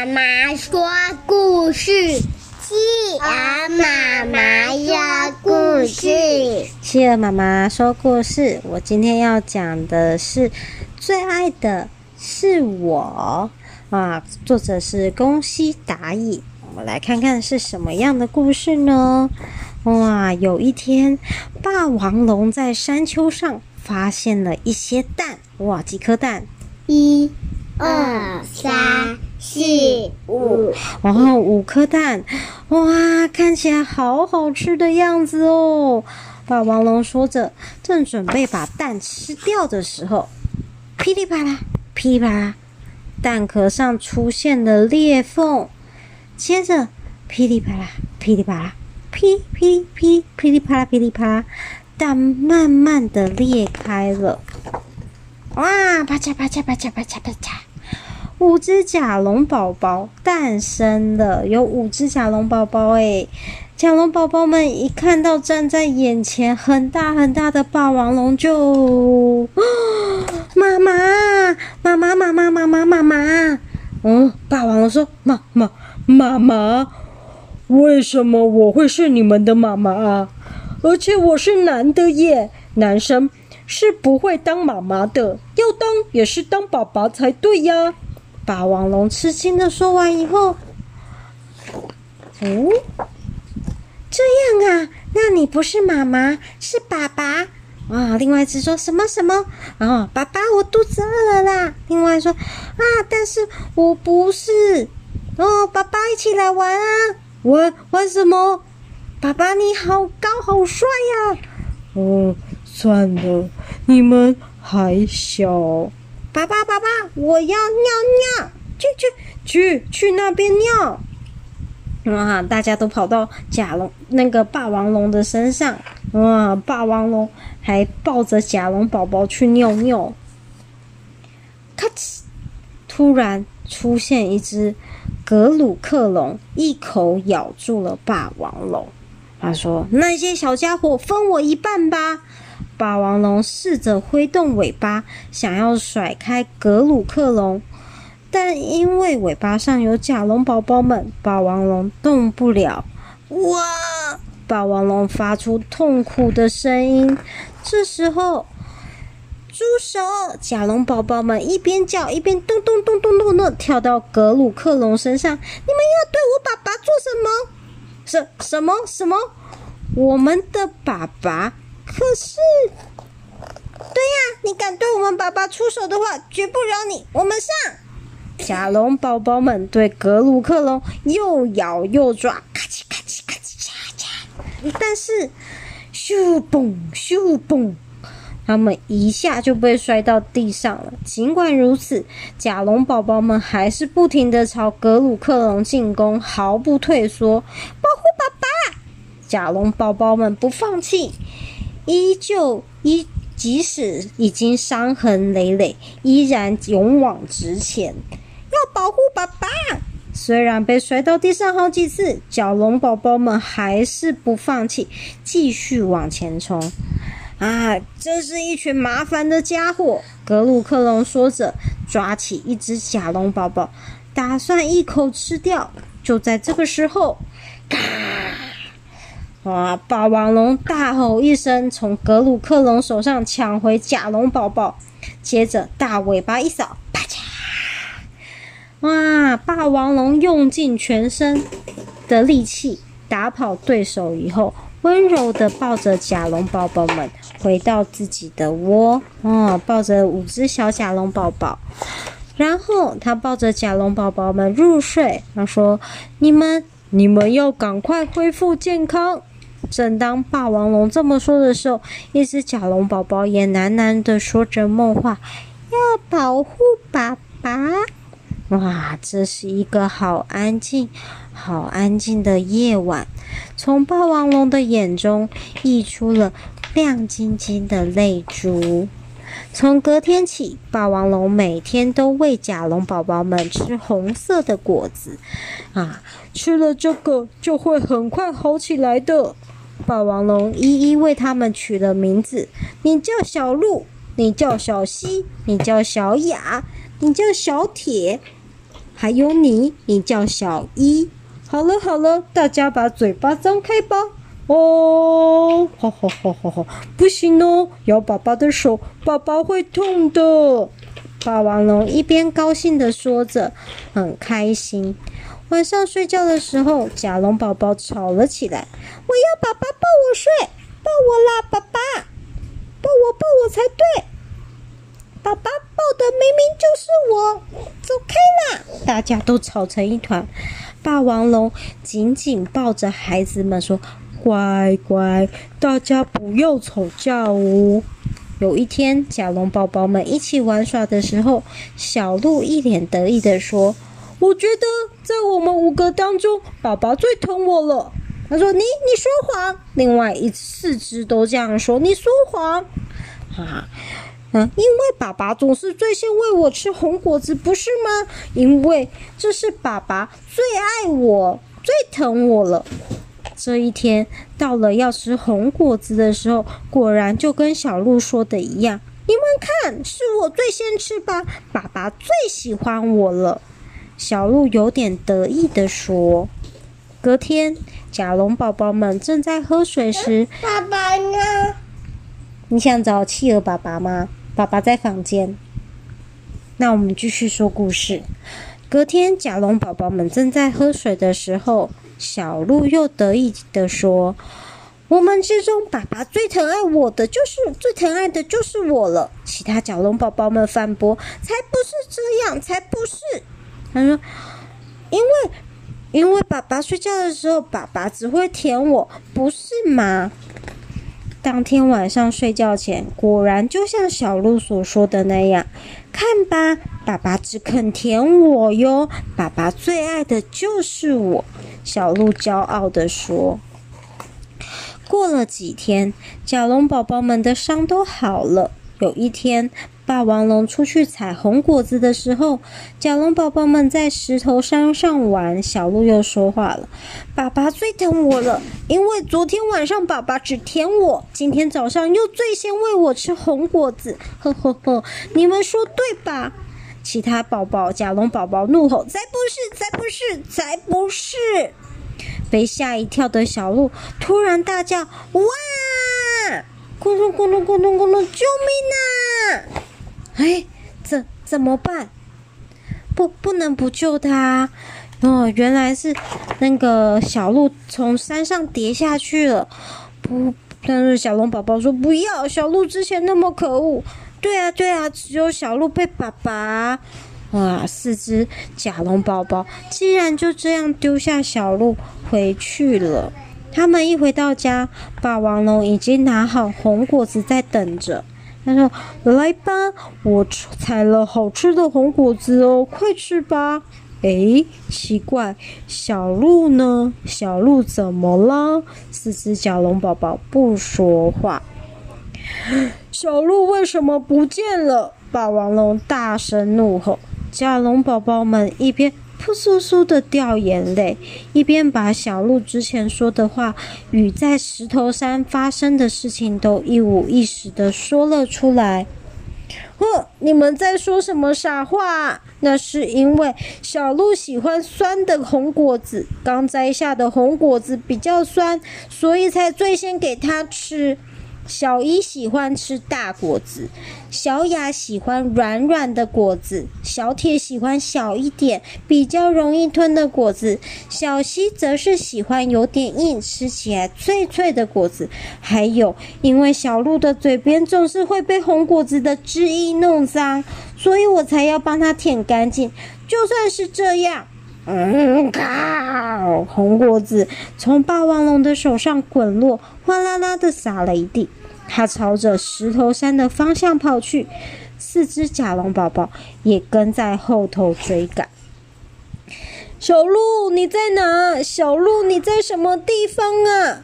妈妈说故事，企鹅妈妈说故事，企鹅妈妈说故事。我今天要讲的是最爱的是我啊，作者是宫西达也。我们来看看是什么样的故事呢？哇，有一天，霸王龙在山丘上发现了一些蛋。哇，几颗蛋？一。二三四五，然后五颗蛋，哇，看起来好好吃的样子哦！霸王龙说着，正准备把蛋吃掉的时候，噼里啪啦，噼里啪啦，蛋壳上出现了裂缝，接着噼里啪啦，噼里啪啦，噼噼噼噼里啪啦，噼里啪啦，蛋慢慢的裂开了，哇，啪嚓啪嚓啪嚓啪嚓啪嚓。五只甲龙宝宝诞生了，有五只甲龙宝宝诶，甲龙宝宝们一看到站在眼前很大很大的霸王龙就，妈妈妈妈妈妈妈妈妈妈，嗯，霸王龙说妈妈妈妈，为什么我会是你们的妈妈啊？而且我是男的耶，男生是不会当妈妈的，要当也是当爸爸才对呀。霸王龙吃惊的说完以后，哦，这样啊？那你不是妈妈，是爸爸啊？另外一只说什么什么？啊，爸爸，我肚子饿了啦。另外说啊，但是我不是。哦，爸爸，一起来玩啊！玩玩什么？爸爸，你好高，好帅呀！哦，算了，你们还小。爸爸，爸爸，我要尿尿，去去去去那边尿！哇，大家都跑到甲龙那个霸王龙的身上，哇，霸王龙还抱着甲龙宝宝去尿尿。咔哧！突然出现一只格鲁克龙，一口咬住了霸王龙。他说：“那些小家伙，分我一半吧。”霸王龙试着挥动尾巴，想要甩开格鲁克龙，但因为尾巴上有甲龙宝宝们，霸王龙动不了。哇！霸王龙发出痛苦的声音。这时候，住手！甲龙宝宝们一边叫一边咚咚咚咚咚的跳到格鲁克龙身上。你们要对我爸爸做什么？什什么什么？我们的爸爸。可是，对呀，你敢对我们爸爸出手的话，绝不饶你。我们上！甲龙宝宝们对格鲁克龙又咬又抓，咔哧咔哧咔哧嚓嚓。但是，咻嘣咻嘣，他们一下就被摔到地上了。尽管如此，甲龙宝宝们还是不停地朝格鲁克龙进攻，毫不退缩。保护爸爸！甲龙宝宝们不放弃。依旧依，即使已经伤痕累累，依然勇往直前，要保护爸爸。虽然被摔到地上好几次，角龙宝宝们还是不放弃，继续往前冲。啊，这是一群麻烦的家伙！格鲁克龙说着，抓起一只甲龙宝宝，打算一口吃掉。就在这个时候，嘎！哇！霸王龙大吼一声，从格鲁克龙手上抢回甲龙宝宝，接着大尾巴一扫，啪嚓！哇！霸王龙用尽全身的力气打跑对手以后，温柔的抱着甲龙宝宝们回到自己的窝。哦，抱着五只小甲龙宝宝，然后他抱着甲龙宝宝们入睡。他说：“你们，你们要赶快恢复健康。”正当霸王龙这么说的时候，一只甲龙宝宝也喃喃地说着梦话：“要保护爸爸。”哇，这是一个好安静、好安静的夜晚。从霸王龙的眼中溢出了亮晶晶的泪珠。从隔天起，霸王龙每天都喂甲龙宝宝们吃红色的果子。啊，吃了这个就会很快好起来的。霸王龙一一为他们取了名字：你叫小鹿，你叫小溪，你叫小雅，你叫小铁。还有你，你叫小一。好了好了，大家把嘴巴张开吧。哦，好好好好好，不行哦，咬爸爸的手，爸爸会痛的。霸王龙一边高兴地说着，很开心。晚上睡觉的时候，甲龙宝宝吵了起来：“我要爸爸抱我睡，抱我啦，爸爸，抱我抱我才对。爸爸抱的明明就是我，走开啦！”大家都吵成一团。霸王龙紧紧抱着孩子们说：“乖乖，大家不要吵架哦。”有一天，甲龙宝宝们一起玩耍的时候，小鹿一脸得意地说：“我觉得在我们五个当中，爸爸最疼我了。”他说：“你你说谎。”另外一四只都这样说：“你说谎。”啊，嗯，因为爸爸总是最先喂我吃红果子，不是吗？因为这是爸爸最爱我、最疼我了。这一天到了，要吃红果子的时候，果然就跟小鹿说的一样。你们看，是我最先吃吧？爸爸最喜欢我了。小鹿有点得意地说。隔天，甲龙宝宝们正在喝水时，爸爸呢？你想找企鹅爸爸吗？爸爸在房间。那我们继续说故事。隔天，甲龙宝宝们正在喝水的时候。小鹿又得意地说：“我们之中，爸爸最疼爱我的，就是最疼爱的就是我了。”其他角龙宝宝们反驳：“才不是这样，才不是。”他说：“因为，因为爸爸睡觉的时候，爸爸只会舔我，不是吗？”当天晚上睡觉前，果然就像小鹿所说的那样，看吧，爸爸只肯舔我哟，爸爸最爱的就是我。小鹿骄傲地说：“过了几天，甲龙宝宝们的伤都好了。有一天，霸王龙出去采红果子的时候，甲龙宝宝们在石头山上玩。小鹿又说话了：‘爸爸最疼我了，因为昨天晚上爸爸只舔我，今天早上又最先喂我吃红果子。’呵呵呵，你们说对吧？”其他宝宝，甲龙宝宝怒吼：“才不是，才不是，才不是！”被吓一跳的小鹿突然大叫：“哇！咕噜咕噜咕噜咕噜！救命啊！哎，怎怎么办？不，不能不救他哦！原来是那个小鹿从山上跌下去了。不，但是小龙宝宝说不要。小鹿之前那么可恶。”对啊，对啊，只有小鹿被爸爸，哇！四只甲龙宝宝竟然就这样丢下小鹿回去了。他们一回到家，霸王龙已经拿好红果子在等着。他说：“来吧，我采了好吃的红果子哦，快吃吧。”诶，奇怪，小鹿呢？小鹿怎么了？四只甲龙宝宝不说话。小鹿为什么不见了？霸王龙大声怒吼。甲龙宝宝们一边扑簌簌的掉眼泪，一边把小鹿之前说的话与在石头山发生的事情都一五一十的说了出来。呵，你们在说什么傻话？那是因为小鹿喜欢酸的红果子，刚摘下的红果子比较酸，所以才最先给它吃。小一喜欢吃大果子，小雅喜欢软软的果子，小铁喜欢小一点、比较容易吞的果子，小西则是喜欢有点硬、吃起来脆脆的果子。还有，因为小鹿的嘴边总是会被红果子的汁液弄脏，所以我才要帮它舔干净。就算是这样，嗯，靠！红果子从霸王龙的手上滚落，哗啦啦的洒了一地。他朝着石头山的方向跑去，四只甲龙宝宝也跟在后头追赶。小鹿，你在哪？小鹿，你在什么地方啊？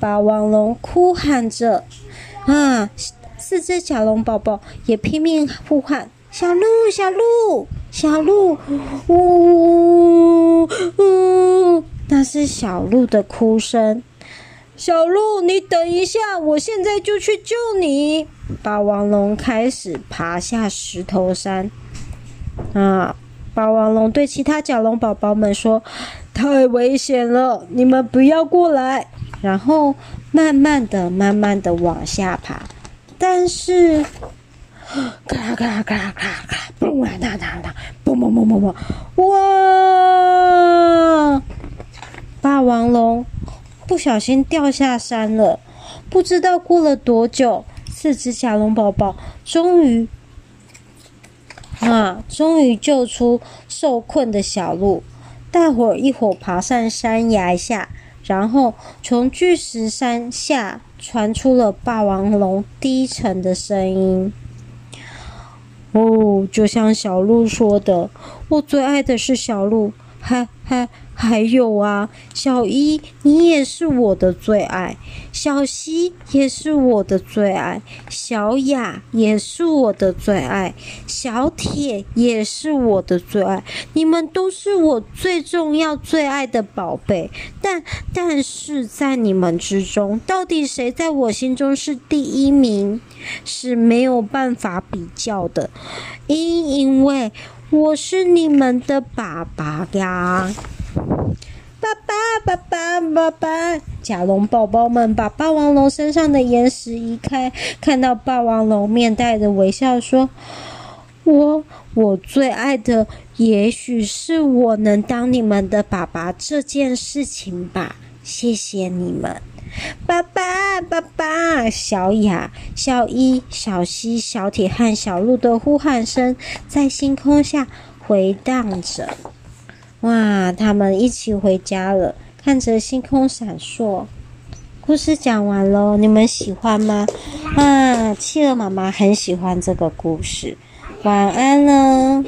霸王龙哭喊着。啊！四只甲龙宝宝也拼命呼喊：“小鹿，小鹿，小鹿！”呜呜！那是小鹿的哭声。小鹿，你等一下，我现在就去救你。霸王龙开始爬下石头山，啊，霸王龙对其他角龙宝宝们说：“太危险了，你们不要过来。”然后慢慢的、慢慢的往下爬。但是，咔咔咔咔咔，嘣啊哒哒哒，嘣嘣嘣嘣嘣，哇！霸王龙不小心掉下山了。不知道过了多久，四只甲龙宝宝终于啊，终于救出受困的小鹿。大伙儿一伙爬上山崖下，然后从巨石山下传出了霸王龙低沉的声音：“哦，就像小鹿说的，我最爱的是小鹿，哈哈。”还有啊，小一，你也是我的最爱；小西也是我的最爱；小雅也是我的最爱；小铁也是我的最爱。你们都是我最重要、最爱的宝贝。但但是在你们之中，到底谁在我心中是第一名？是没有办法比较的，因因为我是你们的爸爸呀。爸爸，爸爸，爸爸！甲龙宝宝们把霸王龙身上的岩石移开，看到霸王龙面带着微笑说：“我，我最爱的，也许是我能当你们的爸爸这件事情吧。谢谢你们，爸爸，爸爸！”小雅、小一、小西、小铁和小鹿的呼喊声在星空下回荡着。哇！他们一起回家了，看着星空闪烁。故事讲完喽，你们喜欢吗？啊，企鹅妈妈很喜欢这个故事。晚安喽。